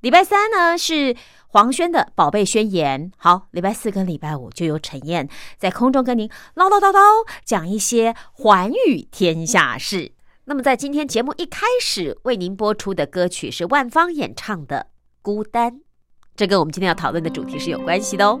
礼拜三呢是。黄轩的宝贝宣言，好，礼拜四跟礼拜五就由陈燕在空中跟您唠唠叨叨讲一些寰宇天下事。那么在今天节目一开始为您播出的歌曲是万芳演唱的《孤单》，这跟我们今天要讨论的主题是有关系的哦。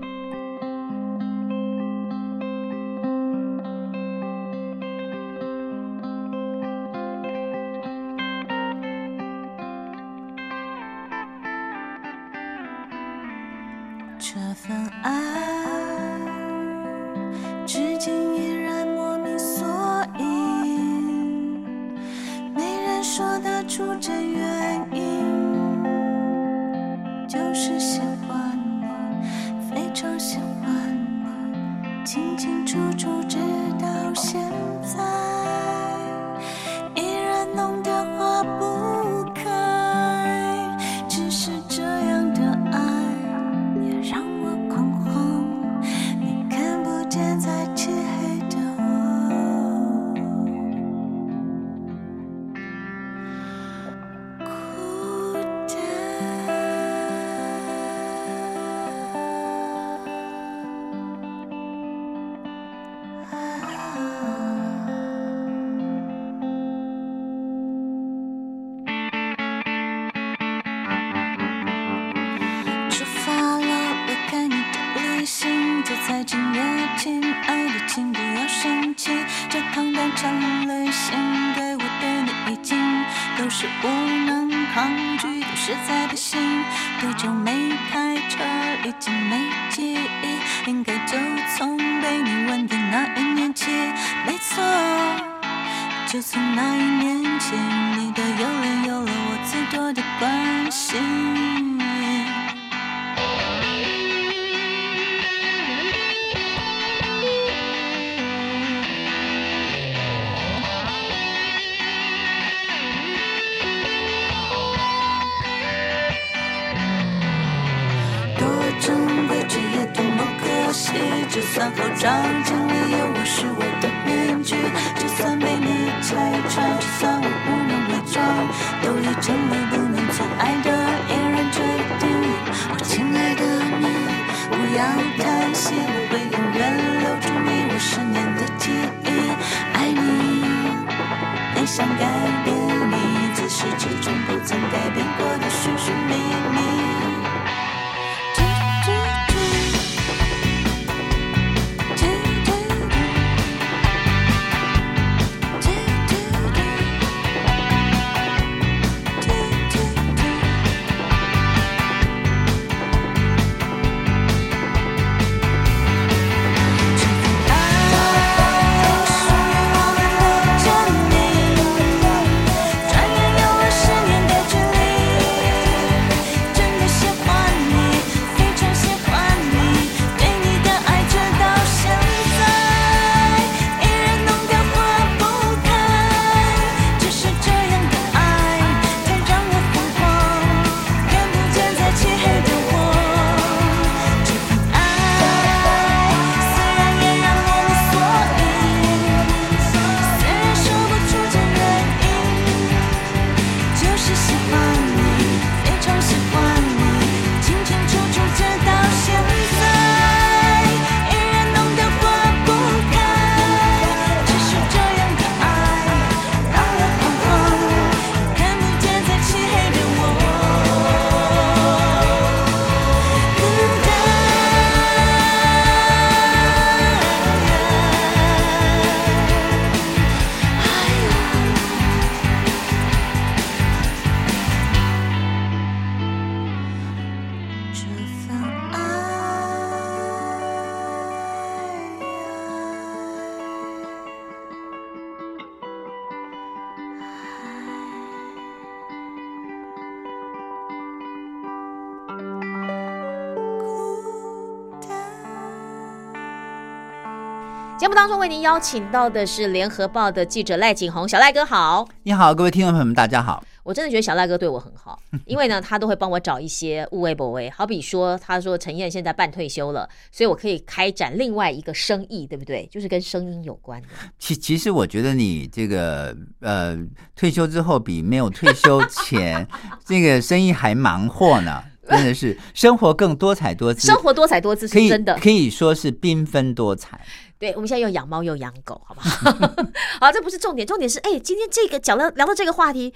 中为您邀请到的是联合报的记者赖景红，小赖哥好。你好，各位听众朋友们，大家好。我真的觉得小赖哥对我很好，因为呢，他都会帮我找一些物位不位，好比说，他说陈燕现在半退休了，所以我可以开展另外一个生意，对不对？就是跟声音有关的。其其实我觉得你这个呃退休之后比没有退休前这个生意还忙活呢，真的是生活更多彩多姿，生活多彩多姿是真的。可以说是缤纷多彩。对，我们现在又养猫又养狗，好不好？好，这不是重点，重点是，哎，今天这个讲到聊到这个话题，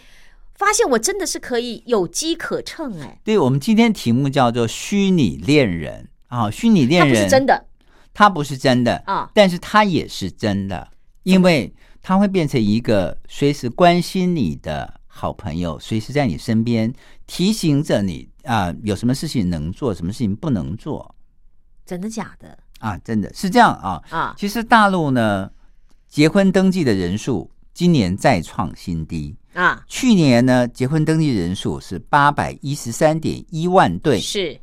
发现我真的是可以有机可乘，哎，对我们今天题目叫做虚拟恋人啊，虚拟它不恋人是真的。它不是真的啊。但是它也是真的，因为它会变成一个随时关心你的好朋友，随时在你身边提醒着你啊、有什么事情能做，什么事情不能做。真的假的啊，真的是这样啊。啊？其实大陆呢，结婚登记的人数今年再创新低。啊，去年呢，结婚登记人数是八百一十三点一万对，是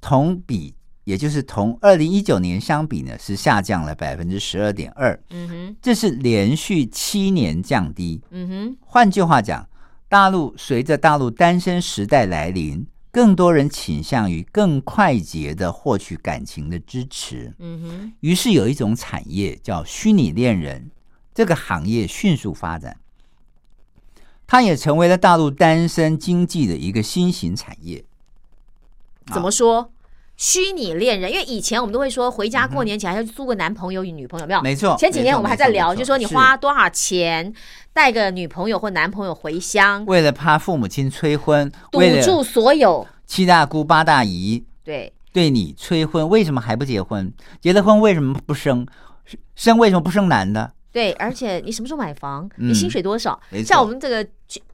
同比也就是同二零一九年相比呢，是下降了百分之十二点二，嗯哼，这是连续七年降低。嗯哼，换句话讲，大陆随着大陆单身时代来临，更多人倾向于更快捷的获取感情的支持，嗯哼，于是有一种产业叫虚拟恋人，这个行业迅速发展，它也成为了大陆单身经济的一个新型产业。怎么说？虚拟恋人，因为以前我们都会说回家过年前还要租个男朋友与女朋友，有没有？没错前几年我们还在聊，就说你花多少钱带个女朋友或男朋友回乡，为了怕父母亲催婚，堵住所有七大姑八大姨对对你催婚，为什么还不结婚？结了婚为什么不生？生为什么不生男的？对，而且你什么时候买房？嗯。你薪水多少？像我们这个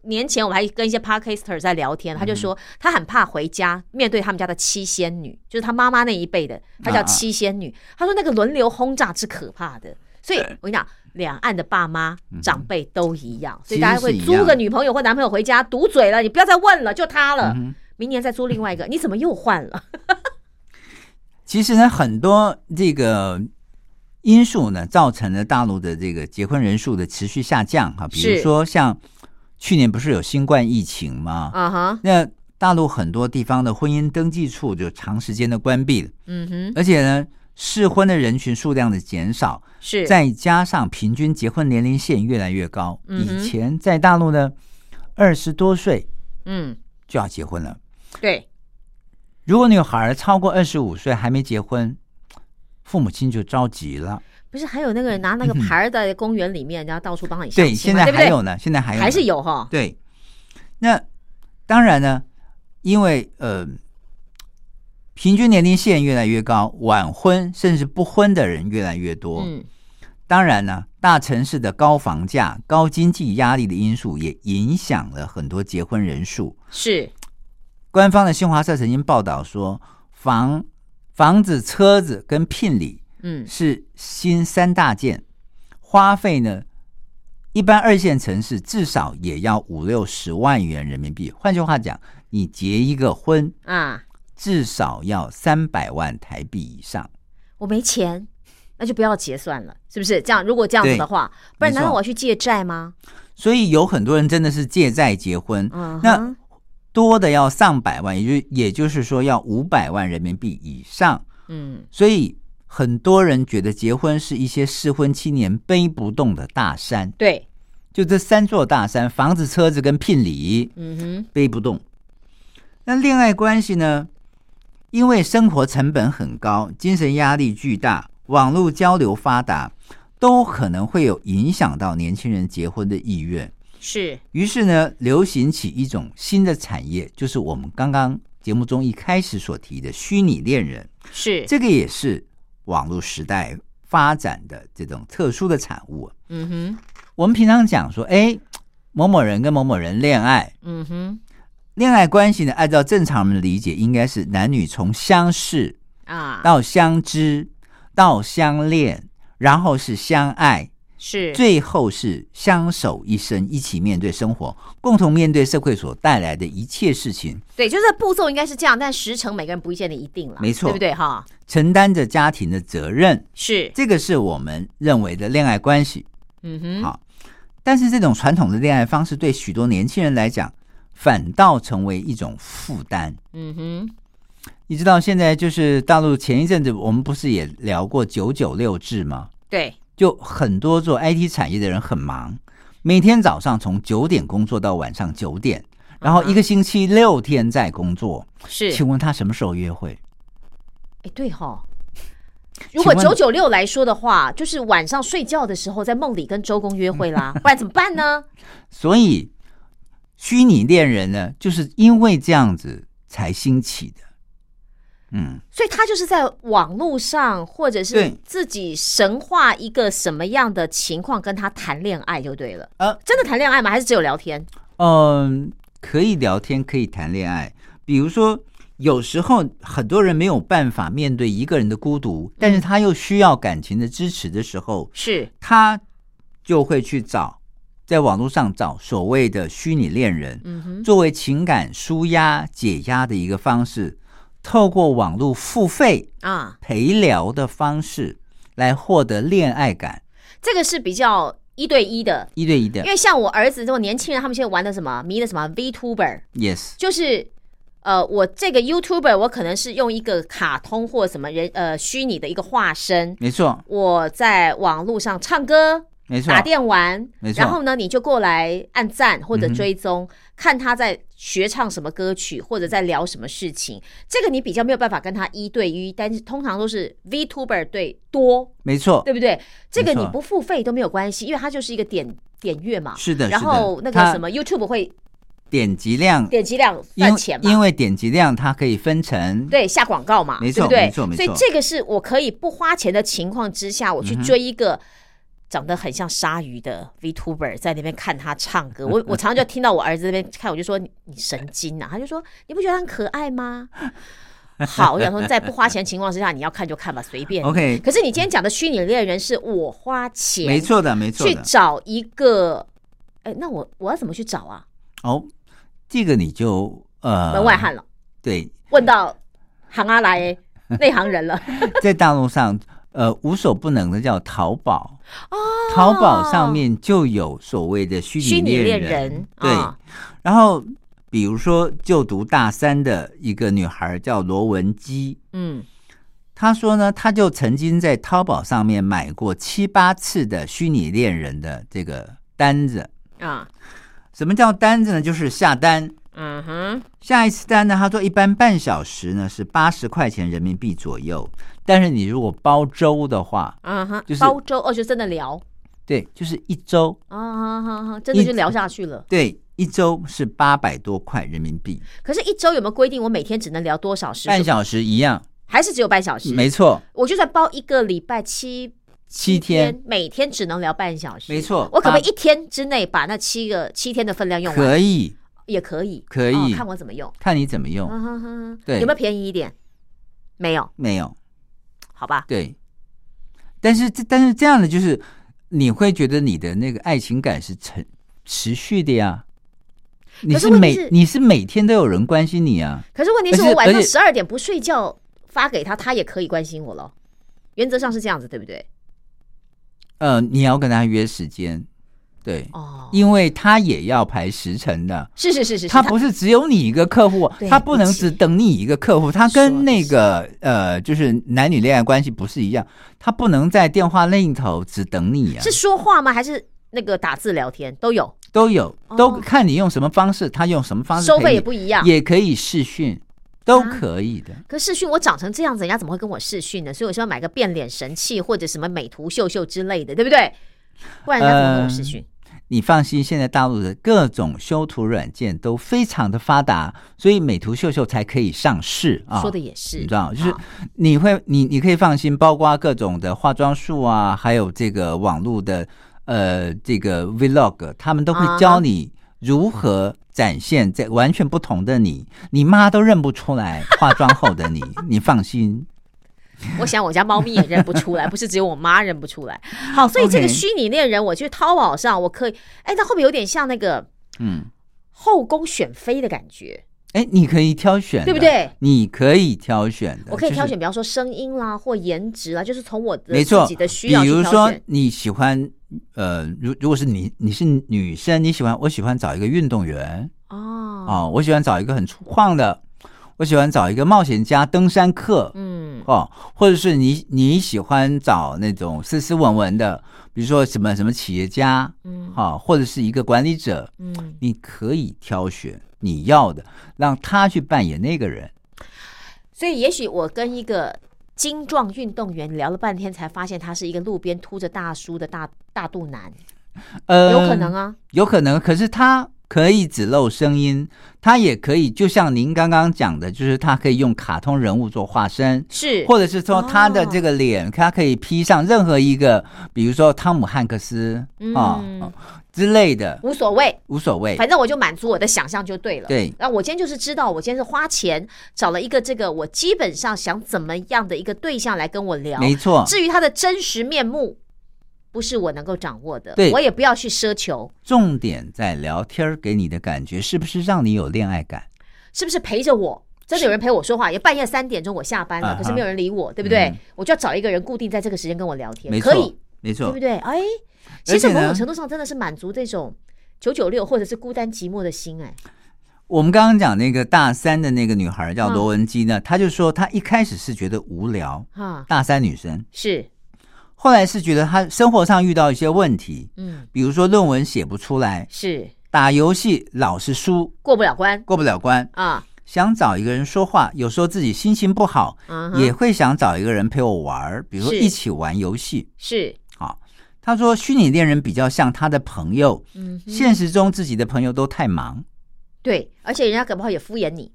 年前，我们还跟一些 podcaster 在聊天，他就嗯说他很怕回家面对他们家的七仙女，就是他妈妈那一辈的，他叫七仙女。他说那个轮流轰炸是可怕的，所以我跟你讲，两岸的爸妈长辈都一样，所以大家会租个女朋友或男朋友回家，堵嘴了，你不要再问了，就他了。嗯明年再租另外一个，你怎么又换了？其实呢，很多这个因素呢，造成了大陆的这个结婚人数的持续下降哈。比如说，像去年不是有新冠疫情吗？啊哈，那大陆很多地方的婚姻登记处就长时间的关闭了，嗯哼，而且呢，适婚的人群数量的减少，是。再加上平均结婚年龄线越来越高，嗯以前在大陆呢，二十多岁嗯，就要结婚了。对，如果女孩超过二十五岁还没结婚，父母亲就着急了。不是还有那个拿那个牌儿在公园里面，然后到处帮你相对，亲现？在还有呢，现在还有呢还是有哈。对。那当然呢，因为呃，平均年龄线越来越高，晚婚甚至不婚的人越来越多。嗯，当然呢，大城市的高房价、高经济压力的因素也影响了很多结婚人数。是官方的新华社曾经报道说，房房子、车子跟聘礼嗯是新三大件，花费呢，一般二线城市至少也要五六十万元人民币。换句话讲，你结一个婚啊，至少要三百万台币以上。我没钱，那就不要结算了，是不是？这样如果这样子的话，不然难道我要去借债吗？所以有很多人真的是借债结婚，嗯，那多的要上百万，也就也就是说要五百万人民币以上。嗯所以很多人觉得结婚是一些适婚青年背不动的大山，对，就这三座大山：房子、车子跟聘礼，嗯哼，背不动。那恋爱关系呢？因为生活成本很高，精神压力巨大，网络交流发达，都可能会有影响到年轻人结婚的意愿。是。于是呢，流行起一种新的产业，就是我们刚刚节目中一开始所提的虚拟恋人。是，这个也是网络时代发展的这种特殊的产物。嗯哼，我们平常讲说，哎，某某人跟某某人恋爱，嗯哼，恋爱关系呢，按照正常人的理解，应该是男女从相识啊，到相知到相恋，然后是相爱，是。最后是相守一生，一起面对生活，共同面对社会所带来的一切事情，对，就是步骤应该是这样，但时程每个人不见得一定了，没错。对不对？哈？承担着家庭的责任，是，这个是我们认为的恋爱关系。嗯哼，好，但是这种传统的恋爱方式对许多年轻人来讲，反倒成为一种负担。嗯哼，你知道现在就是大陆前一阵子我们不是也聊过九九六制吗？对，就很多做 IT 产业的人很忙，每天早上从九点工作到晚上九点，然后一个星期六天在工作。是，请问他什么时候约会？哎，对哈。如果九九六来说的话，就是晚上睡觉的时候在梦里跟周公约会啦，不然怎么办呢？所以虚拟恋人呢，就是因为这样子才兴起的。嗯，所以他就是在网络上，或者是自己神化一个什么样的情况跟他谈恋爱就对了。呃真的谈恋爱吗？还是只有聊天？嗯，可以聊天，可以谈恋爱。比如说，有时候很多人没有办法面对一个人的孤独，但是他又需要感情的支持的时候，是他就会去找在网络上找所谓的虚拟恋人，嗯哼，作为情感舒压解压的一个方式，透过网络付费啊，陪聊的方式来获得恋爱感，这个是比较一对一的，一对一的。因为像我儿子这种年轻人，他们现在玩的什么迷的什么 VTuber，，yes，就是呃，我这个 YouTuber 我可能是用一个卡通或什么人呃虚拟的一个化身，没错，我在网络上唱歌。没错，打电玩，没错然后呢，你就过来按赞或者追踪，看他在学唱什么歌曲，或者在聊什么事情。这个你比较没有办法跟他一对一，但是通常都是 VTuber 对多，没错，对不对？这个你不付费都没有关系，因为它就是一个点点阅嘛。是的，然后那个什么 YouTube 会点击量，点击量因赚钱嘛，因为点击量它可以分成，对下广告嘛，没错对不对？没错没错所以这个是我可以不花钱的情况之下，我去追一个。长得很像鲨鱼的 VTuber 在那边看他唱歌，我我常常就听到我儿子那边看，我就说你你神经啊！他就说你不觉得很可爱吗？好，我想说在不花钱情况之下，你要看就看吧，随便。OK 可是你今天讲的虚拟恋人是我花钱，没错的，没错去。找一个，哎，那我我要怎么去找啊？哦，这个你就呃门外汉了，对，问到行阿来的内行人了。在大陆上，呃，无所不能的叫淘宝，哦，淘宝上面就有所谓的虚虚拟恋人，人，对。啊然后，比如说就读大三的一个女孩叫罗文姬，嗯，她说呢，她就曾经在淘宝上面买过七八次的虚拟恋人的这个单子。啊，什么叫单子呢？就是下单。嗯哼，下一次单呢，他说一般半小时呢是八十块钱人民币左右，但是你如果包周的话，嗯哼，就是包周哦，就真的聊对，就是一周，啊，好好好，真的就聊下去了。对，一周是八百多块人民币，可是，一周有没有规定我每天只能聊多少时？半小时一样，还是只有半小时？没错，我就算包一个礼拜七七天，每天只能聊半小时。没错我可不可以一天之内把那七个七天的分量用完？可以，也可以，可以哦看我怎么用。看你怎么用，嗯哼哼哼对有没有便宜一点？没有，没有，好吧。对，但是这但是这样的就是你会觉得你的那个爱情感是持持续的呀。你可是是每你是每天都有人关心你啊，可是问题是我晚上十二点不睡觉发给他，他也可以关心我了。原则上是这样子，对不对？呃，你要跟他约时间，对，哦，因为他也要排时辰的。是是是是，是他不是只有你一个客户，他不能只等你一个客户，他跟那个呃，就是男女恋爱关系不是一样，他不能在电话另一头只等你啊，是说话吗？还是那个打字聊天都有？都有，哦都看你用什么方式，他用什么方式收费也不一样。也可以视讯，都啊可以的。可视讯我长成这样子，人家怎么会跟我视讯呢？所以我希望买个变脸神器或者什么美图秀秀之类的，对不对？不然人家怎么跟我视讯？你放心，现在大陆的各种修图软件都非常的发达，所以美图秀秀才可以上市啊。说的也是，你知道，就是你会，你你可以放心，包括各种的化妆术啊，还有这个网络的呃这个 vlog，他们都会啊教你如何展现在完全不同的你，你妈都认不出来化妆后的你，你放心。我想我家猫咪也认不出来，不是只有我妈认不出来。好，所以这个虚拟恋人，我去淘宝上，我可以，哎，它会不会有点像那个嗯，后宫选妃的感觉？哎，你可以挑选，对不对？你可以挑选的，我可以挑选，比方说声音啦，或颜值啦，就是从我的自己的需要比如。说你喜欢，呃，如如果是你你是女生，你喜欢我喜欢找一个运动员哦，哦，我喜欢找一个很粗犷的，我喜欢找一个冒险家、登山客嗯，哦，或者是你你喜欢找那种斯斯文文的，比如说什么什么企业家，嗯哈、或者是一个管理者，嗯，你可以挑选你要的，让他去扮演那个人。所以也许我跟一个精壮运动员聊了半天，才发现他是一个路边秃着大叔的大大肚腩，呃，有可能啊。有可能，可是他可以只露声音，他也可以，就像您刚刚讲的，就是他可以用卡通人物做化身，是，或者是说他的这个脸，他可以披上任何一个，比如说汤姆汉克斯啊、嗯之类的，无所谓，无所谓。反正我就满足我的想象就对了。对那我今天就是知道，我今天是花钱找了一个这个我基本上想怎么样的一个对象来跟我聊。没错，至于他的真实面目，不是我能够掌握的，对。我也不要去奢求，重点在聊天儿给你的感觉是不是让你有恋爱感？是不是陪着我。真的有人陪我说话，也半夜三点钟我下班了，可是没有人理我，对不对？嗯。我就要找一个人固定在这个时间跟我聊天，没错可以，，没错。对不，对？哎，其实且呢？某种程度上真的是满足这种九九六或者是孤单寂寞的心，哎，我们刚刚讲那个大三的那个女孩叫嗯罗文姬呢，她就说她一开始是觉得无聊，哈，大三女生，是，后来是觉得他生活上遇到一些问题，嗯，比如说论文写不出来，是。打游戏老是输，过不了关。过不了关，啊，想找一个人说话，有时候自己心情不好，嗯也会想找一个人陪我玩儿，比如说一起玩游戏。是，好，他说虚拟恋人比较像他的朋友，嗯，现实中自己的朋友都太忙，对，而且人家搞不好也敷衍你，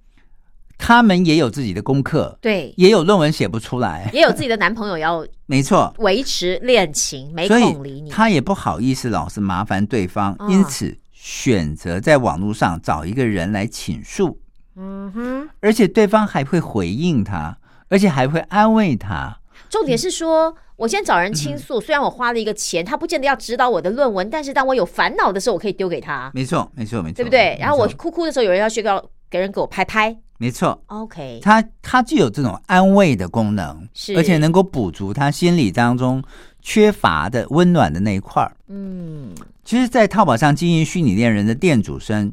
他们也有自己的功课，对，也有论文写不出来，也有自己的男朋友要 没错。维持恋情，没所空理你，他也不好意思老是麻烦对方，啊因此选择在网络上找一个人来倾诉，嗯哼。而且对方还会回应他，而且还会安慰他。重点是说，我先找人倾诉，虽然我花了一个钱，他不见得要指导我的论文，但是当我有烦恼的时候，我可以丢给他，没错，没错，没错，对不对？然后我哭哭的时候，有人要需要给人给我拍拍没错，，OK，他他具有这种安慰的功能，是。而且能够补足他心理当中缺乏的温暖的那一块儿。嗯，其实，在淘宝上经营虚拟恋人的店主生，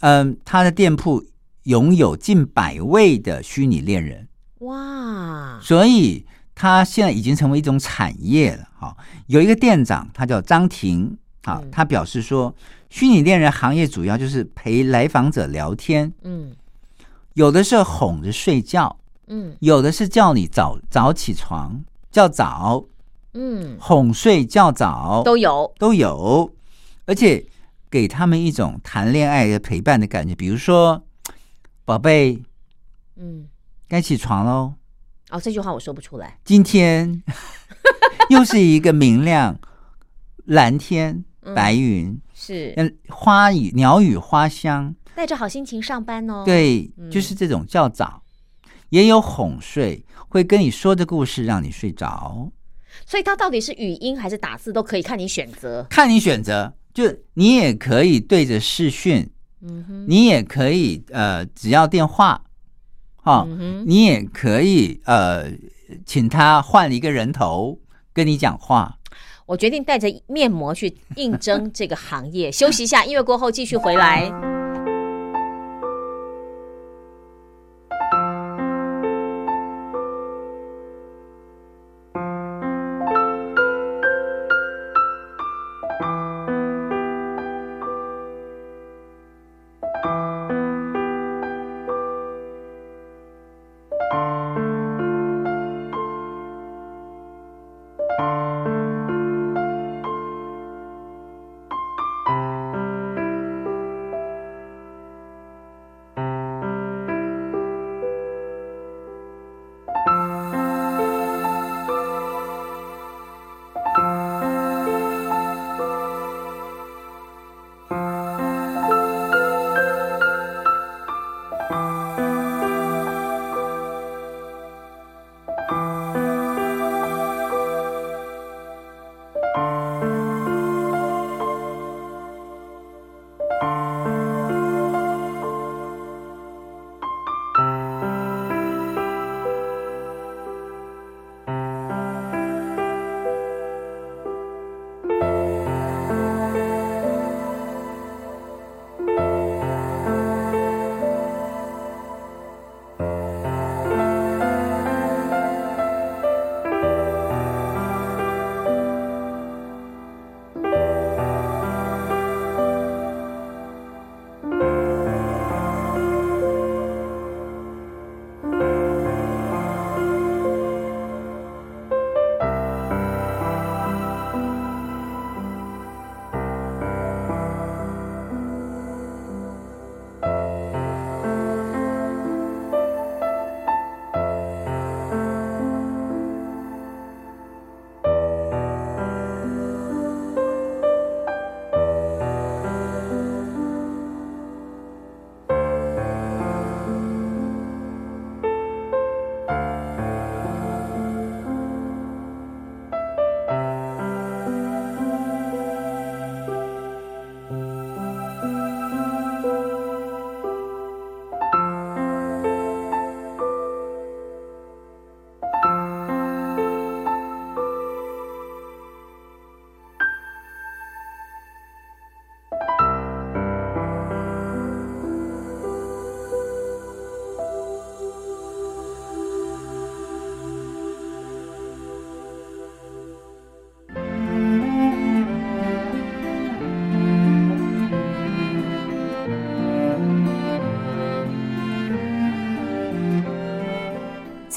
嗯、他的店铺拥有近百位的虚拟恋人，哇，所以他现在已经成为一种产业了。哈、有一个店长，他叫张婷，啊嗯，他表示说，虚拟恋人行业主要就是陪来访者聊天，嗯有的是哄着睡觉，嗯。有的是叫你早早起床，叫早。嗯，哄睡叫早。都有，都有，而且给他们一种谈恋爱的陪伴的感觉。比如说，宝贝，嗯，该起床喽，哦，这句话我说不出来，今天 又是一个明亮蓝天嗯。白云，是。嗯，花语鸟语花香，带着好心情上班哦，，对，嗯就是这种较早，也有哄睡，会跟你说的故事让你睡着。所以它到底是语音还是打字都可以，看你选择，看你选择，就你也可以对着视讯，嗯哼，你也可以呃，只要电话，哈、嗯你也可以呃，请他换一个人头跟你讲话。我决定带着面膜去应征这个行业。休息一下，音乐过后继续回来。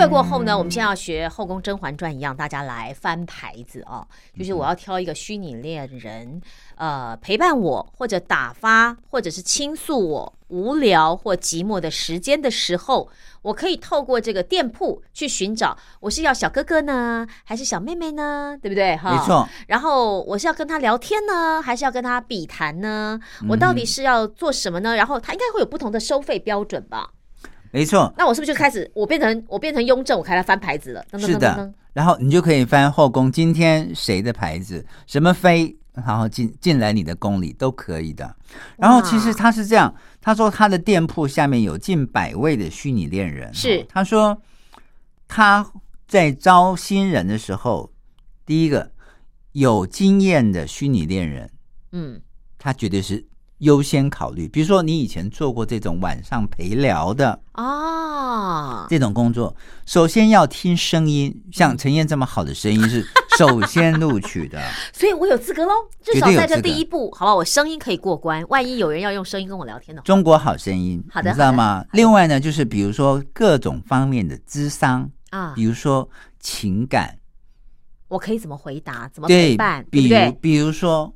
乐过后呢，我们现在要学《后宫甄嬛传》一样，大家来翻牌子哦。就是我要挑一个虚拟恋人，呃，陪伴我，或者打发，或者是倾诉我无聊或寂寞的时间的时候，我可以透过这个店铺去寻找，我是要小哥哥呢，还是小妹妹呢？对不对？哈，没错。然后我是要跟他聊天呢，还是要跟他比谈呢？我到底是要做什么呢？然后他应该会有不同的收费标准吧？没错，那我是不是就开始我变成我变成雍正，我开始翻牌子了？是的。然后你就可以翻后宫，今天谁的牌子，什么妃，然后进进来你的宫里都可以的。然后其实他是这样，他说他的店铺下面有近百位的虚拟恋人，是他说他在招新人的时候，第一个有经验的虚拟恋人，嗯，他绝对是优先考虑。比如说你以前做过这种晚上陪聊的。啊，这种工作，首先要听声音，像陈燕这么好的声音是 首先录取的，所以我有资格喽，至少在这第一步，好吧，我声音可以过关。万一有人要用声音跟我聊天的话，中国好声音，好的你知道吗？另外呢，就是比如说各种方面的智商，啊比，如说情感，我可以怎么回答，怎么陪对比如？比如说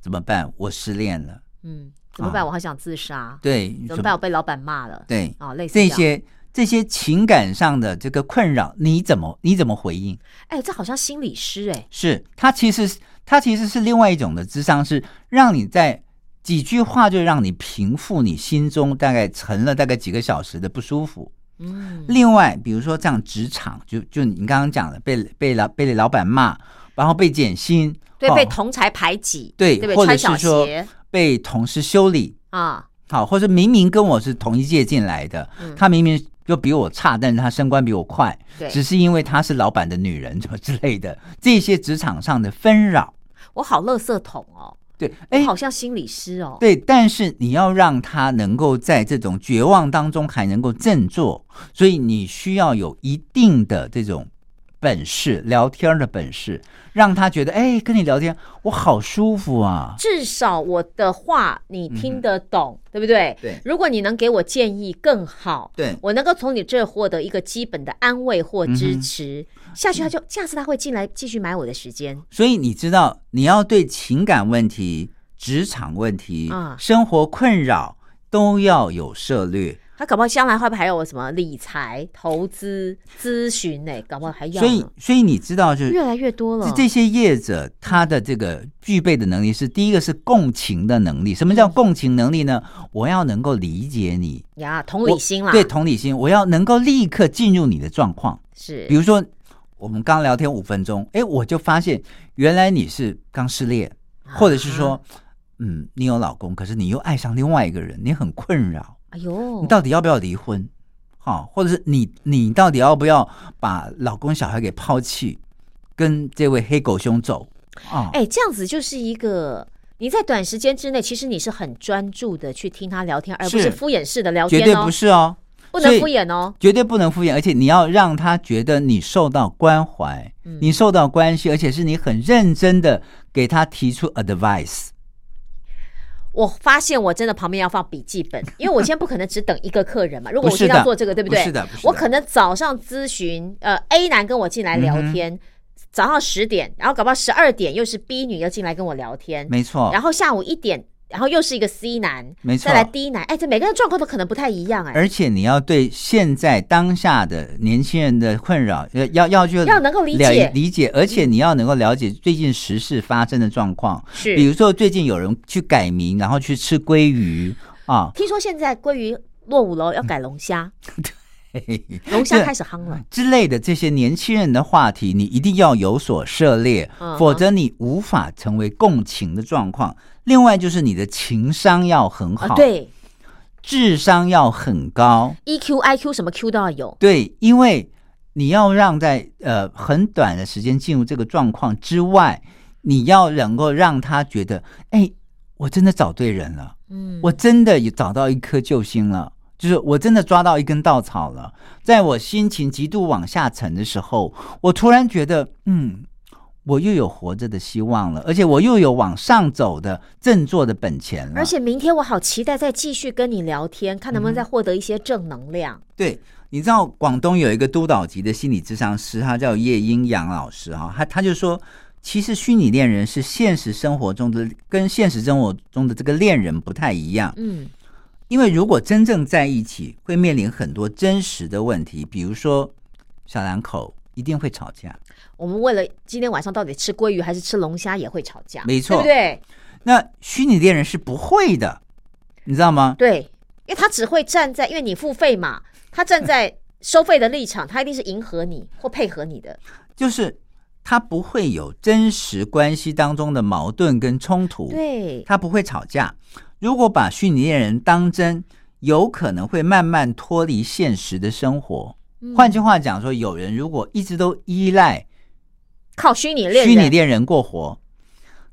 怎么办？我失恋了，嗯，怎么办？我好想自杀，对，怎么办？我被老板骂了，对，啊，类似样，这些这些情感上的这个困扰，你怎么你怎么回应？哎，这好像心理师哎，是他其实他其实是另外一种的智商，是让你在几句话就让你平复你心中大概沉了大概几个小时的不舒服。嗯，另外，比如说这样职场，就就你刚刚讲的，被被老被老板骂，然后被减薪，对，哦被同才排挤，对对不对？或者穿小是说鞋被同事修理，啊，好，或者明明跟我是同一届进来的，嗯。他明明就比我差，但是他升官比我快，对。只是因为他是老板的女人，什么之类的，这些职场上的纷扰，我好垃圾桶哦，对，我哎，好像心理师哦，对，但是你要让他能够在这种绝望当中还能够振作，所以你需要有一定的这种本事，聊天的本事，让他觉得，哎，跟你聊天我好舒服啊。至少我的话你听得懂，对不对？嗯对如果你能给我建议更好，对我能够从你这儿获得一个基本的安慰或嗯支持，下去他就下次他会进来继续买我的时间。所以你知道，你要对情感问题、职场问题、啊生活困扰都要有涉略。他搞不好将来会不会还有什么理财、投资、咨询呢？搞不好还要所以，所以你知道，就是越来越多了是。这些业者他的这个具备的能力是第一个是共情的能力。什么叫共情能力呢？我要能够理解你，呀，同理心啦，对同理心，我要能够立刻进入你的状况。是比如说，我们刚聊天五分钟，哎，我就发现原来你是刚失恋，或者是说，嗯，你有老公，可是你又爱上另外一个人，你很困扰，哎呦，你到底要不要离婚？好、或者是你你到底要不要把老公小孩给抛弃，跟这位黑狗兄走啊？哎，这样子就是一个。你在短时间之内，其实你是很专注的去听他聊天，而不是是敷衍式的聊天哦绝对不，是哦，不能敷衍哦。绝对不能敷衍，而且你要让他觉得你受到关怀，嗯你受到关心，而且是你很认真的给他提出 advice。我发现我真的旁边要放笔记本，因为我今天不可能只等一个客人嘛。如果我今天要做这个，对不对？不是的不是的我可能早上咨询，呃，A 男跟我进来聊天，早上十点，然后搞不好十二点又是 B 女要进来跟我聊天，没错，然后下午一点，然后又是一个 C 男，没错。再来 D 男，哎，这每个人状况都可能不太一样，哎，而且你要对现在当下的年轻人的困扰，要要要去要能够理解。理解，而且你要能够了解最近时事发生的状况。是。比如说最近有人去改名，然后去吃鲑鱼啊，听说现在鲑鱼落伍了，要改龙虾，嘿嘿嘿龙虾开始夯了，之类的这些年轻人的话题，你一定要有所涉猎嗯，否则你无法成为共情的状况。另外就是你的情商要很好，啊，对，智商要很高。EQ、IQ 什么 Q 都要有。对，因为你要让在呃很短的时间进入这个状况之外，你要能够让他觉得，哎，我真的找对人了，嗯，我真的也找到一颗救星了。就是我真的抓到一根稻草了，在我心情极度往下沉的时候，我突然觉得，嗯，我又有活着的希望了，而且我又有往上走的振作的本钱了。而且明天我好期待再继续跟你聊天，看能不能再获得一些正能量。对，你知道广东有一个督导级的心理咨商师，他叫叶英阳老师哈，他他就说，其实虚拟恋人是现实生活中的跟现实生活中的这个恋人不太一样，嗯，因为如果真正在一起，会面临很多真实的问题，比如说小两口一定会吵架，我们为了今天晚上到底吃鲑鱼还是吃龙虾也会吵架，没错对不对？那虚拟恋人是不会的，你知道吗？对，因为他只会站在，因为你付费嘛，他站在收费的立场，他一定是迎合你或配合你的。就是他不会有真实关系当中的矛盾跟冲突，对，他不会吵架。如果把虚拟恋人当真，有可能会慢慢脱离现实的生活。嗯换句话讲说，有人如果一直都依赖靠虚拟恋人，虚拟恋人过活，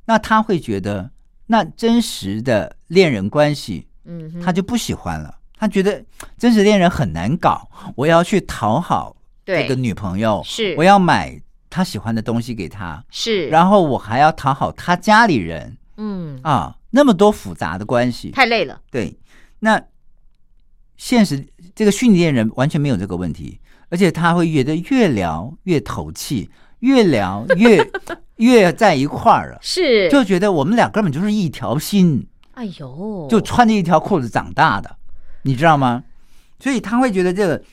那他会觉得那真实的恋人关系嗯，他就不喜欢了。他觉得真实恋人很难搞，我要去讨好这个女朋友，是。我要买他喜欢的东西给他，是，然后我还要讨好他家里人。嗯，啊，那么多复杂的关系。太累了，对，那现实这个虚拟恋人完全没有这个问题，而且他会觉得越聊越投气，越聊越越在一块儿了，是，就觉得我们俩根本就是一条心，哎呦，就穿着一条裤子长大的，你知道吗？所以他会觉得这个，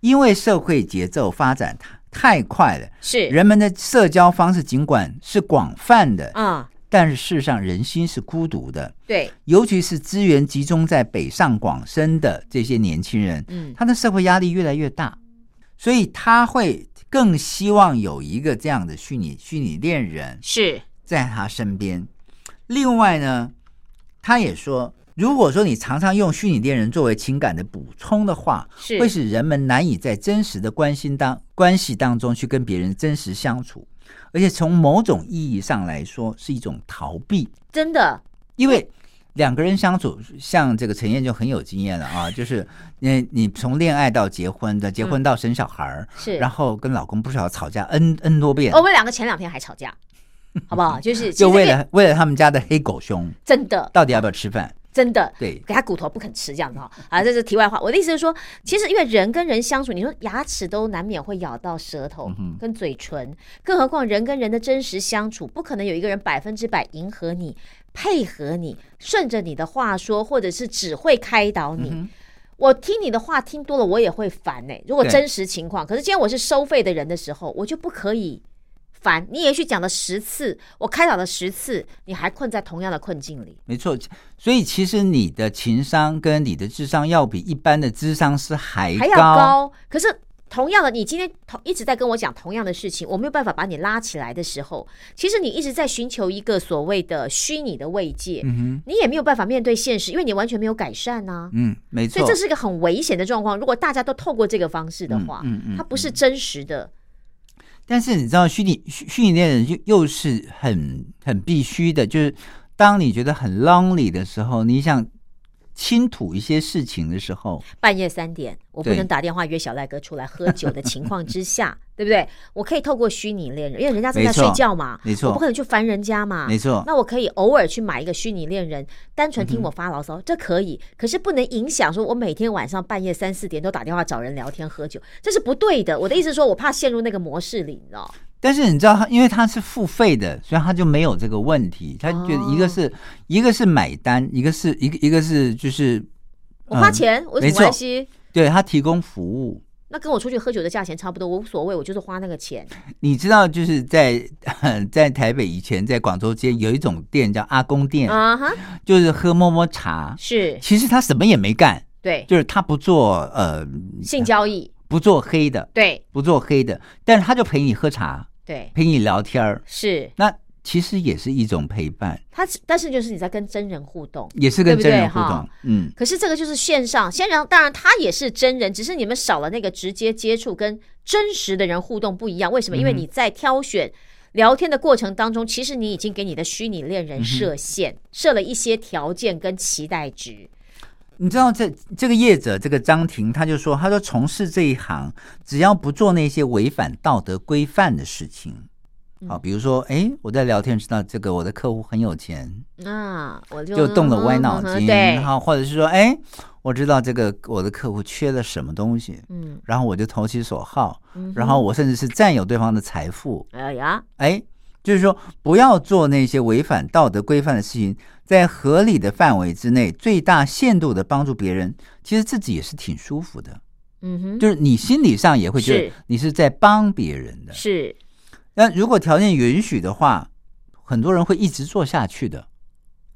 因为社会节奏发展太太快了，是。人们的社交方式尽管是广泛的，啊，但是事实上人心是孤独的。对，尤其是资源集中在北上广深的这些年轻人，嗯，他的社会压力越来越大，所以他会更希望有一个这样的虚拟虚拟恋人是，在他身边。另外呢，他也说，如果说你常常用虚拟恋人作为情感的补充的话，是。会使人们难以在真实的关心当关系当中去跟别人真实相处，而且从某种意义上来说是一种逃避。真的，因为两个人相处，像这个陈燕就很有经验了啊，就是你你从恋爱到结婚的，结婚到生小孩儿、是然后跟老公不少吵架 n n 多遍，我们两个前两天还吵架，好不好？就是就为了为了他们家的黑狗熊，真的到底要不要吃饭？真的，对给他骨头不肯吃这样子哈。啊，这是题外话。我的意思是说，其实因为人跟人相处，你说牙齿都难免会咬到舌头嗯跟嘴唇，更何况人跟人的真实相处，不可能有一个人百分之百迎合你、配合你、顺着你的话说，或者是只会开导你。嗯我听你的话听多了，我也会烦呢、如果真实情况，可是今天我是收费的人的时候，我就不可以烦。你也许讲了十次，我开导了十次，你还困在同样的困境里。没错，所以其实你的情商跟你的智商要比一般的智商是还还要高。可是同样的，你今天同一直在跟我讲同样的事情，我没有办法把你拉起来的时候，其实你一直在寻求一个所谓的虚拟的慰藉，嗯你也没有办法面对现实，因为你完全没有改善呐、哼，嗯，没错所以这，是一个很危险的状况。如果大家都透过这个方式的话，嗯嗯嗯它不是真实的。但是你知道虚拟虚虚拟恋人又又是很很必须的，就是当你觉得很 lonely 的时候，你想倾吐一些事情的时候，半夜三点，我不能打电话约小赖哥出来喝酒的情况之下，对不对？我可以透过虚拟恋人，因为人家正在睡觉嘛，没错我不可能去烦人家嘛，没错那我可以偶尔去买一个虚拟恋人，单纯嗯听我发牢骚，这可以。可是不能影响说我每天晚上半夜三四点都打电话找人聊天喝酒，这是不对的。我的意思是说，我怕陷入那个模式里，你知道？但是你知道他，因为他是付费的，所以他就没有这个问题。他觉得一个是、一个是买单，一个是一个一个是就是我花嗯钱我有什么没关系？对他提供服务。那跟我出去喝酒的价钱差不多，我无所谓，我就是花那个钱。你知道，就是在 在台北以前，在广州街有一种店叫阿公店，啊哈，就是喝摸摸茶。是其实他什么也没干，对就是他不做呃性交易，不做黑的，对不做黑的，但是他就陪你喝茶，对陪你聊天儿。是，那其实也是一种陪伴，他但是就是你在跟真人互动，也是跟真人互哈动。嗯，可是这个就是线上，线上当然他也是真人，只是你们少了那个直接接触跟真实的人互动不一样。为什么？因为嗯你在挑选聊天的过程当中，其实你已经给你的虚拟恋嗯人设限，设了一些条件跟期待值。你知道这这个业者这个张婷，他就说，他说从事这一行，只要不做那些违反道德规范的事情，嗯。好，比如说，哎，我在聊天知道这个我的客户很有钱，啊，我就就动了歪脑筋，嗯对。然，后或者是说，哎，我知道这个我的客户缺了什么东西，嗯。然后我就投其所好，嗯然后我甚至是占有对方的财富，哎呀，哎，就是说不要做那些违反道德规范的事情，在合理的范围之内，最大限度的帮助别人，其实自己也是挺舒服的，嗯哼，就是你心理上也会觉得你是在帮别人的。是那如果条件允许的话，很多人会一直做下去的。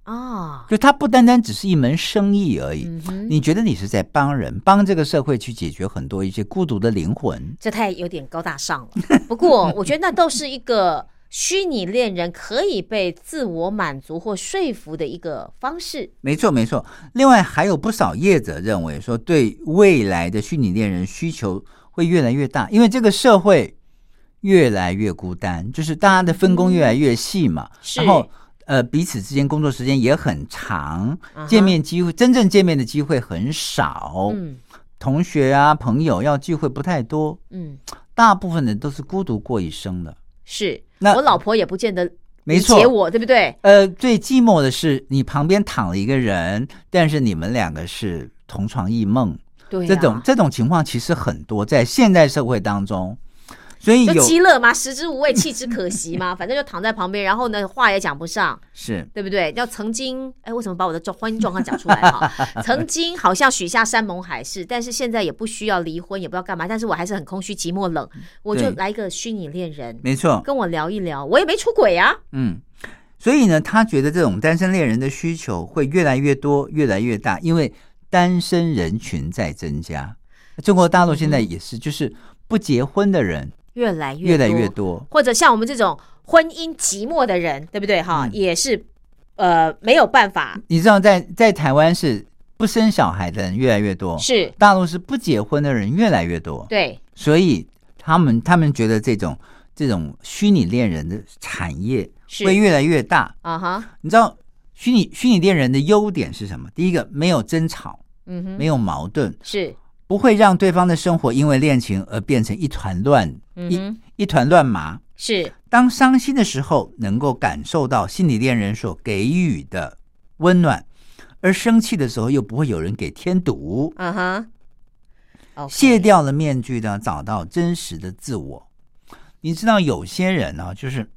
啊，就它不单单只是一门生意而已，嗯，你觉得你是在帮人，帮这个社会去解决很多一些孤独的灵魂。这太有点高大上了。不过，我觉得那都是一个虚拟恋人可以被自我满足或说服的一个方式。没错，没错。另外，还有不少业者认为说，对未来的虚拟恋人需求会越来越大，因为这个社会越来越孤单，就是大家的分工越来越细嘛，是。然后呃彼此之间工作时间也很长，见面机会真正见面的机会很少，嗯。同学啊朋友要聚会不太多，嗯，大部分人都是孤独过一生的。是那我老婆也不见得没错理解我，对不对？呃，最寂寞的是你旁边躺了一个人，但是你们两个是同床异梦。对、啊，这种这种情况其实很多，在现代社会当中，所以就有极乐嘛，食之无味，弃之可惜嘛，反正就躺在旁边，然后呢，话也讲不上，是对不对？要曾经，哎，为什么把我的状婚姻状况讲出来哈？曾经好像许下山盟海誓，但是现在也不需要离婚，也不知道干嘛，但是我还是很空虚、寂寞、冷，我就来一个虚拟恋人，没错，跟我聊一聊，我也没出轨啊。嗯，所以呢，他觉得这种单身恋人的需求会越来越多，越来越大，因为单身人群在增加。中国大陆现在也是，就是不结婚的人越来越越来越多，或者像我们这种婚姻寂寞的人，对不对？哈，嗯。也是呃没有办法，你知道在，在台湾是不生小孩的人越来越多，是。大陆是不结婚的人越来越多，对，所以他们他们觉得这种这种虚拟恋人的产业会越来越大。啊哈，你知道虚拟虚拟恋人的优点是什么？第一个，没有争吵，嗯哼，没有矛盾，是，不会让对方的生活因为恋情而变成一团乱，一一团乱麻。是，当伤心的时候，能够感受到心理恋人所给予的温暖，而生气的时候又不会有人给添堵。啊哈，OK，卸掉了面具呢，找到真实的自我。你知道有些人呢、就是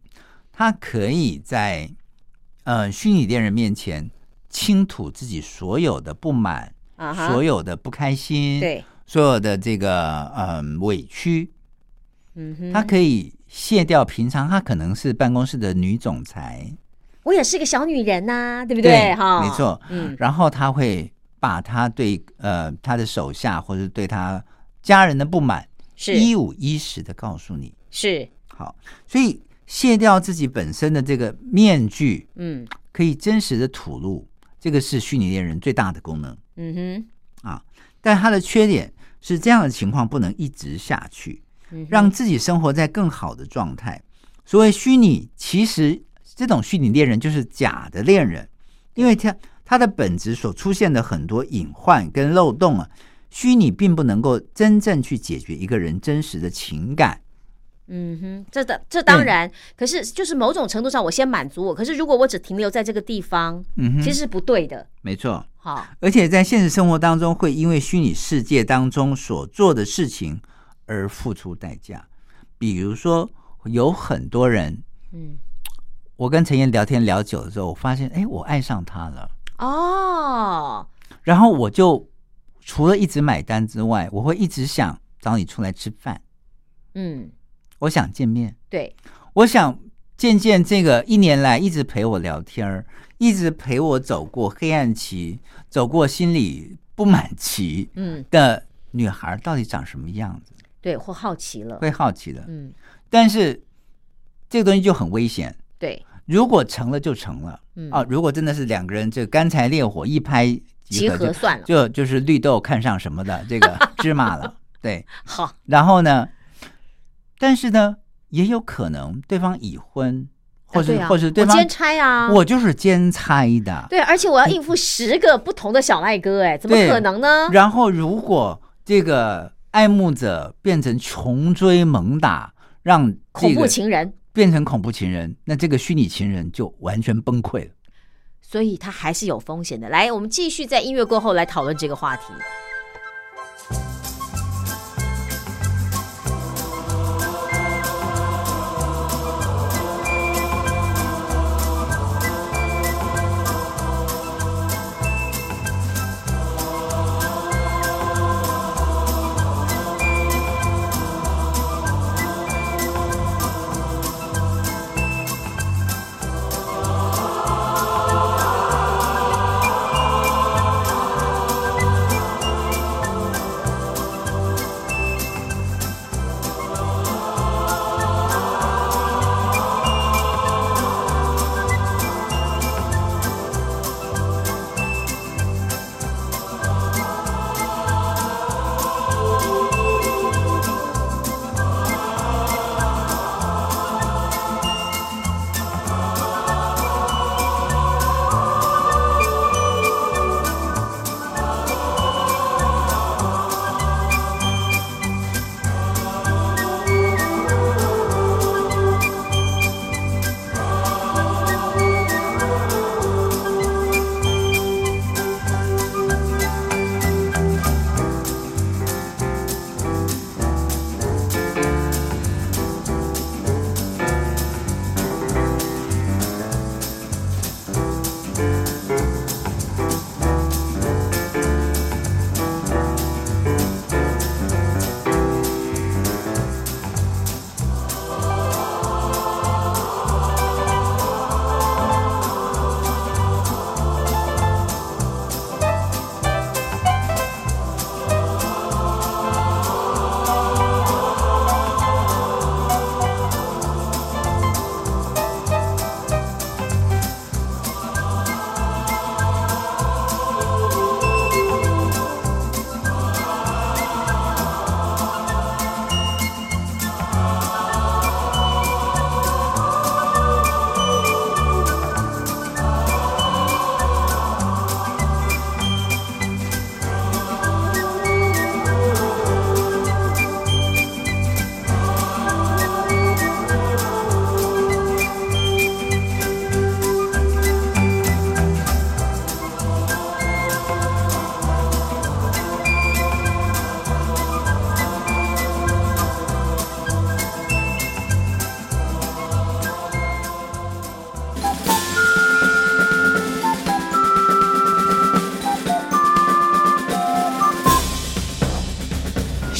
他可以在呃虚拟恋人面前倾吐自己所有的不满、啊哈，所有的不开心、对，所有的这个嗯、委屈，嗯哼，他可以卸掉平常他可能是办公室的女总裁，我也是个小女人呐、对不对？哈，没错，嗯，然后他会把他对呃他的手下或者对他家人的不满是。一五一十的告诉你。是，好，所以卸掉自己本身的这个面具，嗯。可以真实的吐露，这个是虚拟恋人最大的功能嗯哼啊。但它的缺点是这样的情况不能一直下去，让自己生活在更好的状态。所谓虚拟，其实这种虚拟恋人就是假的恋人，因为他他的本质所出现的很多隐患跟漏洞啊，虚拟并不能够真正去解决一个人真实的情感。嗯哼，这当这当然，可是就是某种程度上，我先满足我。可是如果我只停留在这个地方，嗯哼，其实是不对的。没错。好，而且在现实生活当中，会因为虚拟世界当中所做的事情而付出代价。比如说，有很多人，嗯，我跟陈燕聊天聊久了之后，我发现，哎，我爱上他了。哦，然后我就除了一直买单之外，我会一直想找你出来吃饭，嗯，我想见面，对，我想见见这个一年来一直陪我聊天儿，一直陪我走过黑暗期，走过心里不满期嗯，的女孩到底长什么样子，对，或好奇了，会好奇的。嗯，但是这个东西就很危险，对，如果成了就成了，嗯。啊，如果真的是两个人这干柴烈火一拍即合就合算了，就就是绿豆看上什么的这个 芝麻了，对。好，然后呢，但是呢，也有可能对方已婚，或者、啊啊或者对方兼差啊，我就是兼差的。对，而且我要应付十个不同的小赖哥，哎，怎么可能呢？然后如果这个爱慕者变成穷追猛打，让恐怖情人，变成恐怖情人，那这个虚拟情人就完全崩溃了。所以他还是有风险的。来，我们继续在音乐过后来讨论这个话题。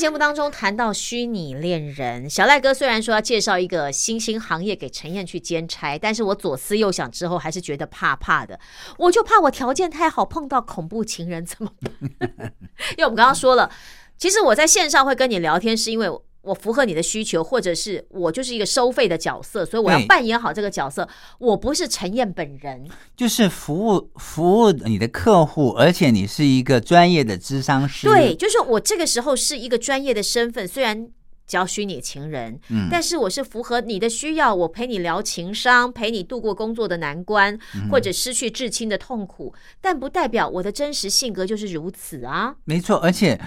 节目当中谈到虚拟恋人，小赖哥虽然说要介绍一个新兴行业给陈燕去兼差，但是我左思右想之后，还是觉得怕怕的。我就怕我条件太好，碰到恐怖情人怎么办？因为我们刚刚说了，其实我在线上会跟你聊天，是因为我我符合你的需求，或者是我就是一个收费的角色，所以我要扮演好这个角色。我不是陈燕本人，就是服务服务你的客户，而且你是一个专业的智商师。对，，就是我这个时候是一个专业的身份，虽然叫虚拟情人，嗯但是我是符合你的需要，我陪你聊情商，陪你度过工作的难关，嗯或者失去至亲的痛苦，但不代表我的真实性格就是如此啊。没错，而且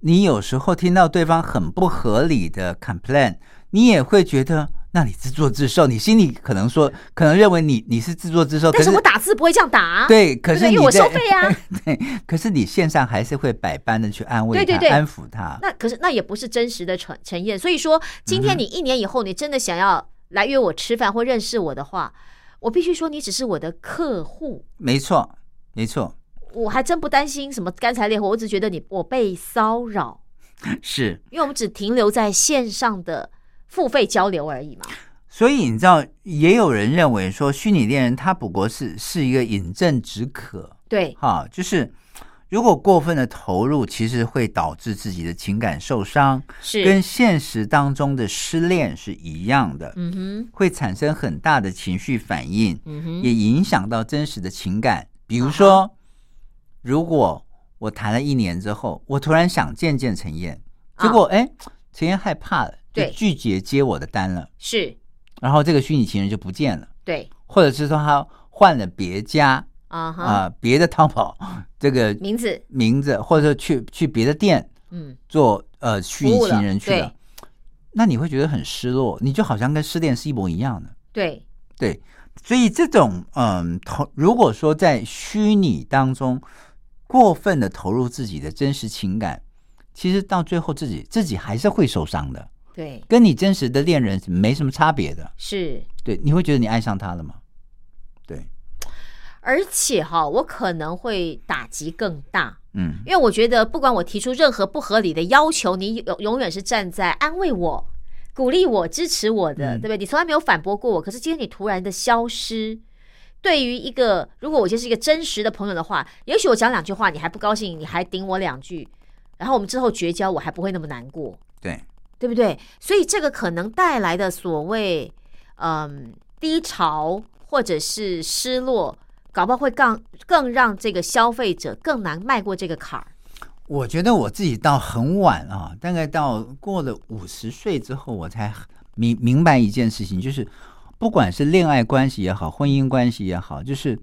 你有时候听到对方很不合理的 complain，你也会觉得那你自作自受，你心里可能说，可能认为你你是自作自受，可是但是我打字不会这样打啊，对，可是对因为我收费啊。对，可是你线上还是会百般的去安慰他，对对对。安抚他。那可是那也不是真实的陈陈燕，所以说今天你一年以后你真的想要来约我吃饭或认识我的话，我必须说你只是我的客户，没错，没错，我还真不担心什么干柴烈火，我只觉得你我被骚扰，是。因为我们只停留在线上的付费交流而已嘛。所以你知道，也有人认为说，虚拟恋人他不过是是一个饮鸩止渴，对，哈，就是如果过分的投入，其实会导致自己的情感受伤，是，跟现实当中的失恋是一样的，嗯哼，会产生很大的情绪反应，嗯哼，也影响到真实的情感。比如说，如果我谈了一年之后，我突然想见见陈燕，结果哎，陈燕害怕了，就拒绝接我的单了，是，然后这个虚拟情人就不见了，对，或者是说他换了别家啊哈，啊、别的淘宝 这个名字，名字，或者说去去别的店嗯，做呃虚拟服务了情人去了对，那你会觉得很失落，你就好像跟失恋是一模一样的。对，对，所以这种嗯同，如果说在虚拟当中过分的投入自己的真实情感，其实到最后自己自己还是会受伤的，对，跟你真实的恋人没什么差别的。是。对，你会觉得你爱上他了吗？对，而且哈，我可能会打击更大，嗯，因为我觉得不管我提出任何不合理的要求，你永永远是站在安慰我、鼓励我、支持我的，嗯对不对？你从来没有反驳过我，可是今天你突然的消失，对于一个如果我就是一个真实的朋友的话，也许我讲两句话你还不高兴，你还顶我两句，然后我们之后绝交，我还不会那么难过。对，对不对？所以这个可能带来的所谓嗯低潮或者是失落，搞不好会更更让这个消费者更难迈过这个坎儿。我觉得我自己到很晚啊，大概到过了五十岁之后，我才明明白一件事情，就是不管是恋爱关系也好，婚姻关系也好，就是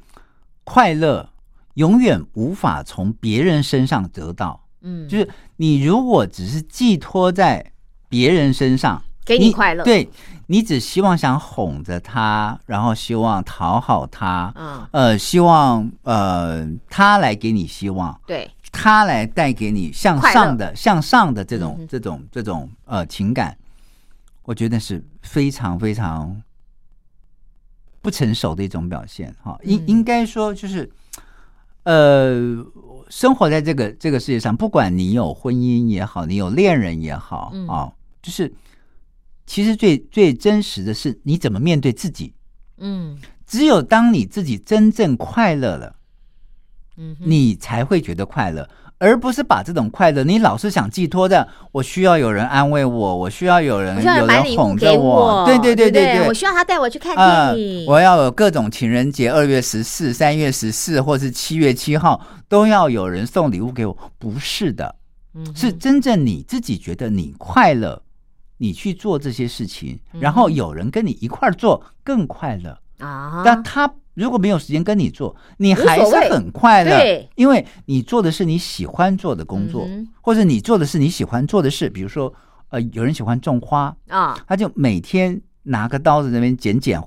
快乐永远无法从别人身上得到。嗯，就是你如果只是寄托在别人身上，给你快乐。对你只希望想哄着他，然后希望讨好他，嗯，呃，希望呃他来给你希望，对，他来带给你向上的、向上的这种、这种、这种呃情感，我觉得是非常非常不成熟的一种表现哈。应、嗯应该说就是，呃，生活在这个这个世界上，不管你有婚姻也好，你有恋人也好嗯啊，就是其实最最真实的是你怎么面对自己。嗯只有当你自己真正快乐了。嗯，你才会觉得快乐，而不是把这种快乐你老是想寄托在我需要有人安慰我，我需要有人要有人哄着我，对对对对对。我需要他带我去看啊电影，我要有各种情人节，二月十四、三月十四，或是七月七号，都要有人送礼物给我。不是的，嗯是真正你自己觉得你快乐，你去做这些事情，嗯然后有人跟你一块儿做更快乐。啊，但他如果没有时间跟你做，你还是很快乐，因为你做的是你喜欢做的工作，嗯或者你做的是你喜欢做的事。比如说，呃，有人喜欢种花，啊，他就每天拿个刀子在那边剪剪、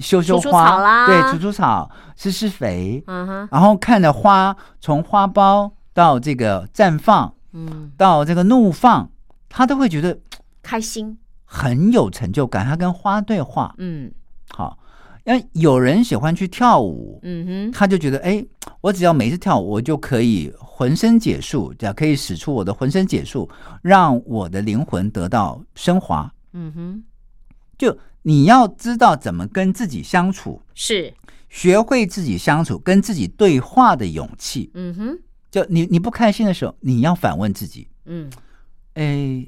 修修花，草啦对，除除草、施施肥，嗯哼，然后看着花从花苞到这个绽放嗯，到这个怒放，他都会觉得开心，很有成就感。他跟花对话，嗯好。那有人喜欢去跳舞，嗯哼，他就觉得，哎，我只要每次跳舞，我就可以浑身解数，这样可以使出我的浑身解数，让我的灵魂得到升华。嗯哼，就你要知道怎么跟自己相处，是，学会自己相处、跟自己对话的勇气。嗯哼，就你你不开心的时候，你要反问自己，嗯哎，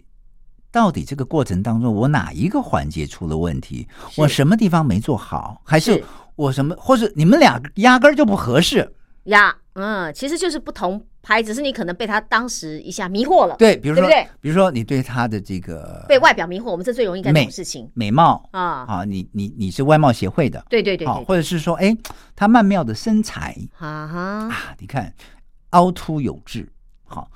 到底这个过程当中，我哪一个环节出了问题？我什么地方没做好？还是是。我什么？或者你们俩压根儿就不合适？呀，嗯，其实就是不同牌，只是你可能被他当时一下迷惑了，对，比如说，比如说你对他的这个被外表迷惑，我们这最容易干这种事情。美貌啊，啊，你你你是外貌协会的，好，对对对对，或者是说，哎，他曼妙的身材。啊哈，啊，你看凹凸有致，好，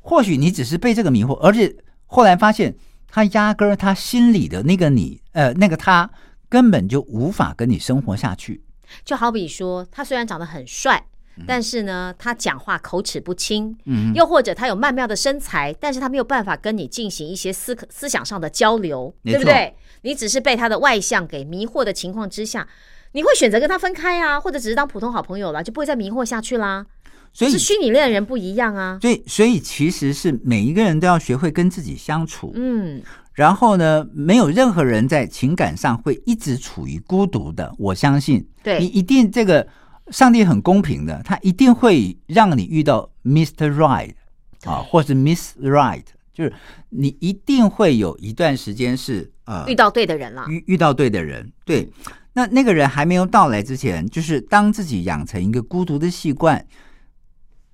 或许你只是被这个迷惑，而且后来发现他压根儿他心里的那个你，呃，那个他根本就无法跟你生活下去。就好比说，他虽然长得很帅，但是呢，他讲话口齿不清，嗯，又或者他有曼妙的身材，但是他没有办法跟你进行一些思思想上的交流，对不对？你只是被他的外向给迷惑的情况之下，你会选择跟他分开啊，或者只是当普通好朋友了，就不会再迷惑下去啦。所以是虚拟恋的人不一样啊，所以所以其实是每一个人都要学会跟自己相处，嗯，然后呢，没有任何人在情感上会一直处于孤独的。我相信，对你一定这个上帝很公平的，他一定会让你遇到 Mr. Right 啊，或是 Miss Right，就是你一定会有一段时间是呃遇到对的人了，遇遇到对的人，对。那那个人还没有到来之前，就是当自己养成一个孤独的习惯，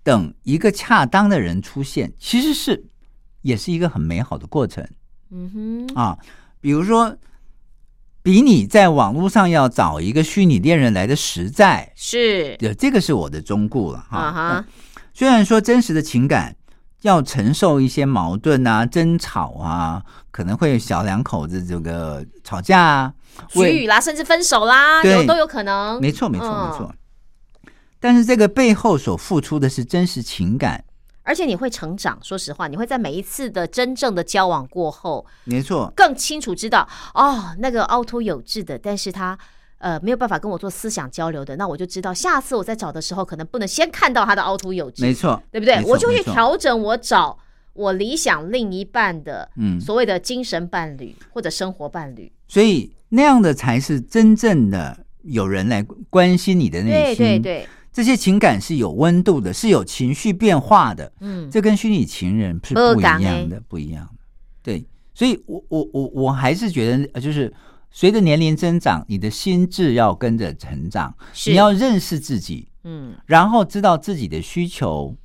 等一个恰当的人出现，其实是也是一个很美好的过程嗯哼，啊。比如说，比你在网络上要找一个虚拟恋人来的实在，是对，这个是我的忠固了哈。啊哈，虽然说真实的情感要承受一些矛盾啊、争吵啊，可能会小两口子这个吵架啊，语啦，甚至分手啦，有都有可能，没错，没错，嗯没错。但是这个背后所付出的是真实情感，而且你会成长。说实话，你会在每一次的真正的交往过后，没错，更清楚知道哦，那个凹凸有致的，但是他呃没有办法跟我做思想交流的，那我就知道下次我在找的时候，可能不能先看到他的凹凸有致，没错，对不对我就去调整我找我理想另一半的，嗯所谓的精神伴侣或者生活伴侣。所以那样的才是真正的有人来关心你的内对心。对对，这些情感是有温度的，是有情绪变化的。嗯，这跟虚拟情人是不一样的，不一样的。对，所以我我我我还是觉得，呃就是随着年龄增长，你的心智要跟着成长，是。你要认识自己，嗯。然后知道自己的需求，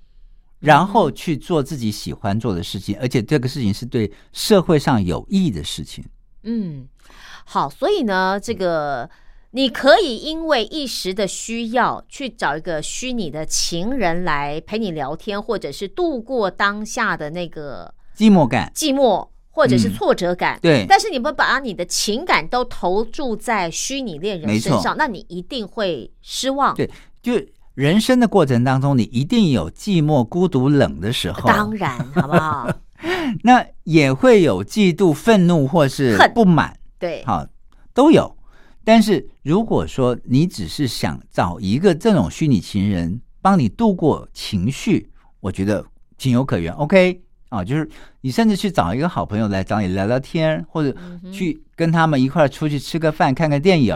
然后去做自己喜欢做的事情，而且这个事情是对社会上有益的事情。嗯，好，所以呢，这个你可以因为一时的需要去找一个虚拟的情人来陪你聊天，或者是度过当下的那个寂寞感，寂寞。或者是嗯挫折感，对但是你不把你的情感都投注在虚拟恋人身上，那你一定会失望。对，就人生的过程当中，你一定有寂寞、孤独、冷的时候，当然，好不好？那也会有嫉妒、愤怒或是不满，对，好，都有。但是如果说你只是想找一个这种虚拟情人帮你度过情绪，我觉得情有可原。OK 啊，就是你甚至去找一个好朋友来找你聊聊天，或者嗯去跟他们一块儿出去吃个饭、看个电影，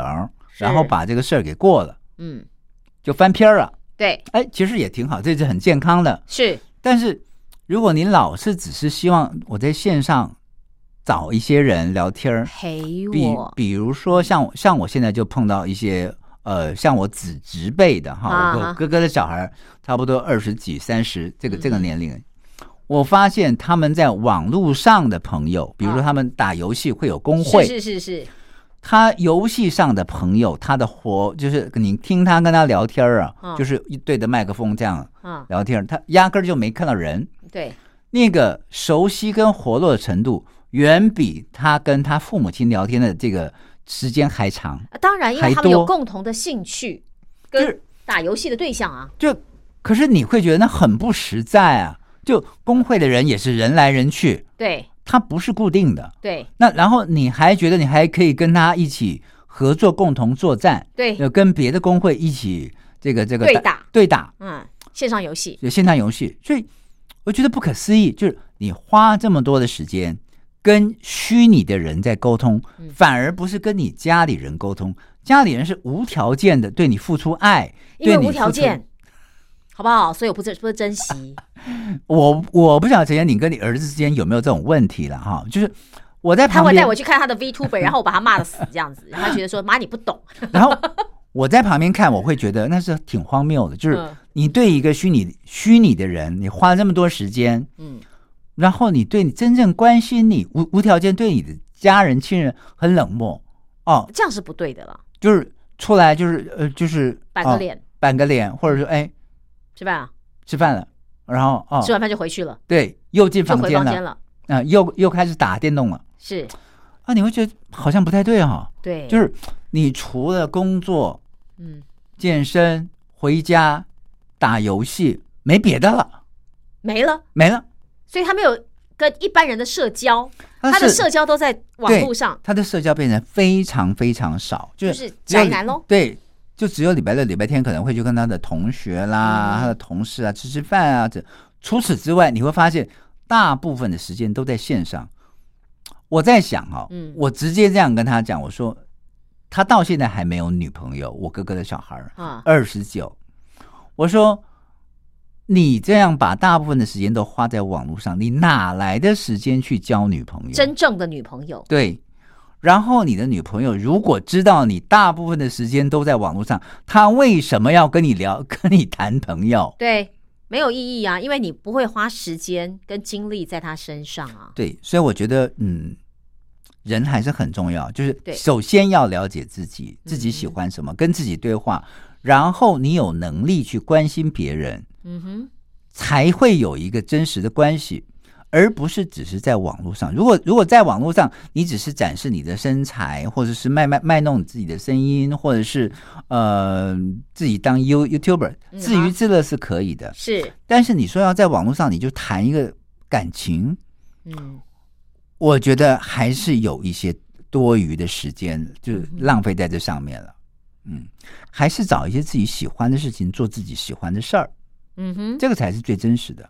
然后把这个事儿给过了，嗯，就翻篇儿了。对，哎，其实也挺好，这是很健康的。是，但是如果您老是只是希望我在线上找一些人聊天儿，陪比我，比如说像像我现在就碰到一些呃，像我子侄辈的哈，我哥哥的小孩差不多二十几、三十这个这个嗯年龄，我发现他们在网络上的朋友，比如说啊。他们打游戏会有工会，是是是是，他游戏上的朋友，他的活就是你听他跟他聊天啊，嗯就是一对着麦克风这样嗯，聊天儿，他压根儿就没看到人。对，那个熟悉跟活络的程度，远比他跟他父母亲聊天的这个时间还长。啊当然，因为他们有共同的兴趣跟打游戏的对象啊，就可是你会觉得那很不实在啊！就工会的人也是人来人去，对。他不是固定的。对。那然后你还觉得你还可以跟他一起合作，共同作战，对，要跟别的工会一起这个这个对打。对打，嗯，线上游戏，就线上游戏。所以我觉得不可思议，就是你花这么多的时间跟虚拟的人在沟通，嗯。反而不是跟你家里人沟通。家里人是无条件的对你付出爱，因为无对你付出条件，好不好？所以我不珍不珍惜，我我不晓得陈妍，你跟你儿子之间有没有这种问题了哈？就是我在他会，带我去看他的 VTuber，然后我把他骂的死这样子，然后他觉得说妈你不懂，然后我在旁边看，我会觉得那是挺荒谬的。就是嗯。你对一个虚拟虚拟的人，你花了这么多时间，嗯，然后你对你真正关心你无无条件对你的家人亲人很冷漠。哦，这样是不对的了，就是出来就是呃就是哦板个脸。板个脸，或者说哎是吧？吃饭了，然后哦。吃完饭就回去了，对又进房间了。啊、又又开始打电动了。是，啊，你会觉得好像不太对哈、对，就是你除了工作、嗯，健身、回家、打游戏，没别的了，没了，没了。所以他没有跟一般人的社交，他他的社交都在网络上，他的社交变得非常非常少，就就是宅男喽。对，就只有礼拜六、礼拜天可能会去跟他的同学啦、嗯他的同事啊吃吃饭啊。这除此之外，你会发现大部分的时间都在线上。我在想哈、嗯我直接这样跟他讲，我说他到现在还没有女朋友，我哥哥的小孩儿啊，二十九，我说。你这样把大部分的时间都花在网络上，你哪来的时间去交女朋友？真正的女朋友，对，然后你的女朋友如果知道你大部分的时间都在网络上，她为什么要跟你聊、跟你谈朋友？对，没有意义啊，因为你不会花时间跟精力在她身上啊。对，所以我觉得，嗯，人还是很重要，就是首先要了解自己，自己喜欢什么，跟自己对话，然后你有能力去关心别人，嗯哼，才会有一个真实的关系。而不是只是在网络上。如果如果在网络上，你只是展示你的身材，或者是卖卖卖弄你自己的声音，或者是呃自己当 You YouTuber，嗯自娱自乐是可以的。是，但是你说要在网络上你就谈一个感情，嗯，我觉得还是有一些多余的时间，就是浪费在这上面了。嗯，还是找一些自己喜欢的事情，做自己喜欢的事儿，嗯哼，这个才是最真实的。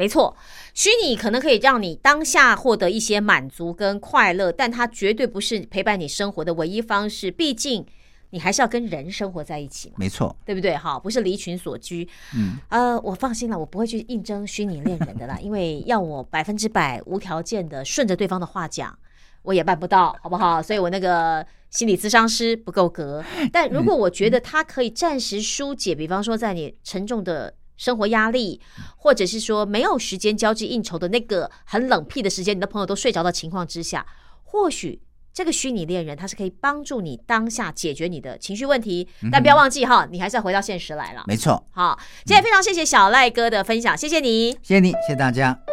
没错，虚拟可能可以让你当下获得一些满足跟快乐，但它绝对不是陪伴你生活的唯一方式。毕竟你还是要跟人生活在一起嘛，没错，对不对？哈，不是离群所居。嗯，呃，我放心了，我不会去应征虚拟恋人的啦，因为要我百分之百无条件的顺着对方的话讲，我也办不到，好不好？所以我那个心理咨商师不够格。但如果我觉得他可以暂时疏解，比方说在你沉重的生活压力，或者是说没有时间交际应酬的那个很冷僻的时间，你的朋友都睡着的情况之下，或许。这个虚拟恋人，他是可以帮助你当下解决你的情绪问题，但不要忘记哈，你还是要回到现实来了。没错。好，今天非常谢谢小赖哥的分享，谢谢你。谢谢你，谢谢大家。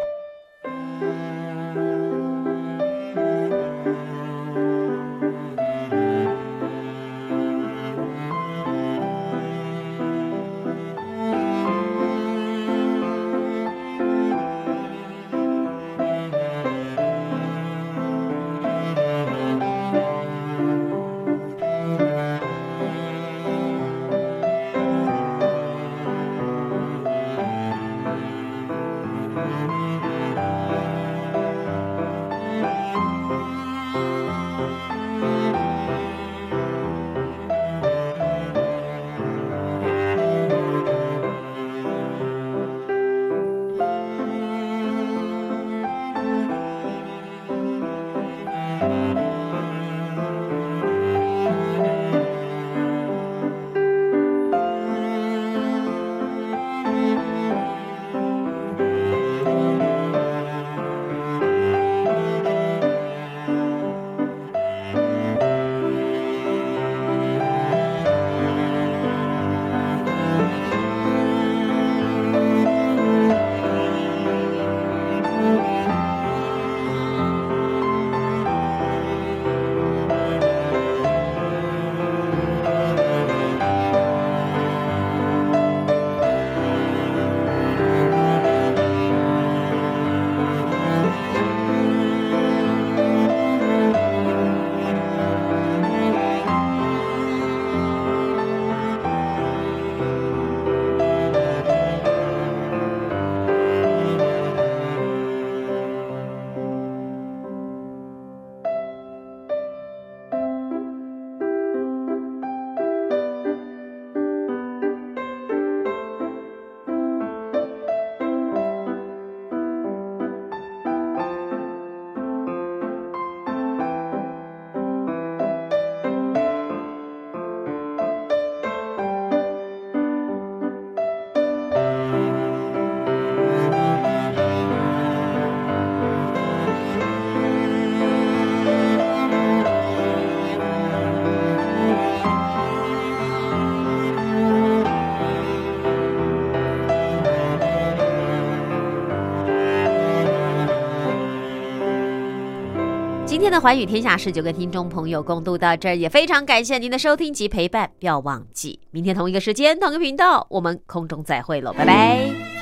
天的寰宇天下事就跟听众朋友共度到这儿，也非常感谢您的收听及陪伴。不要忘记，明天同一个时间、同一个频道，我们空中再会喽，拜拜。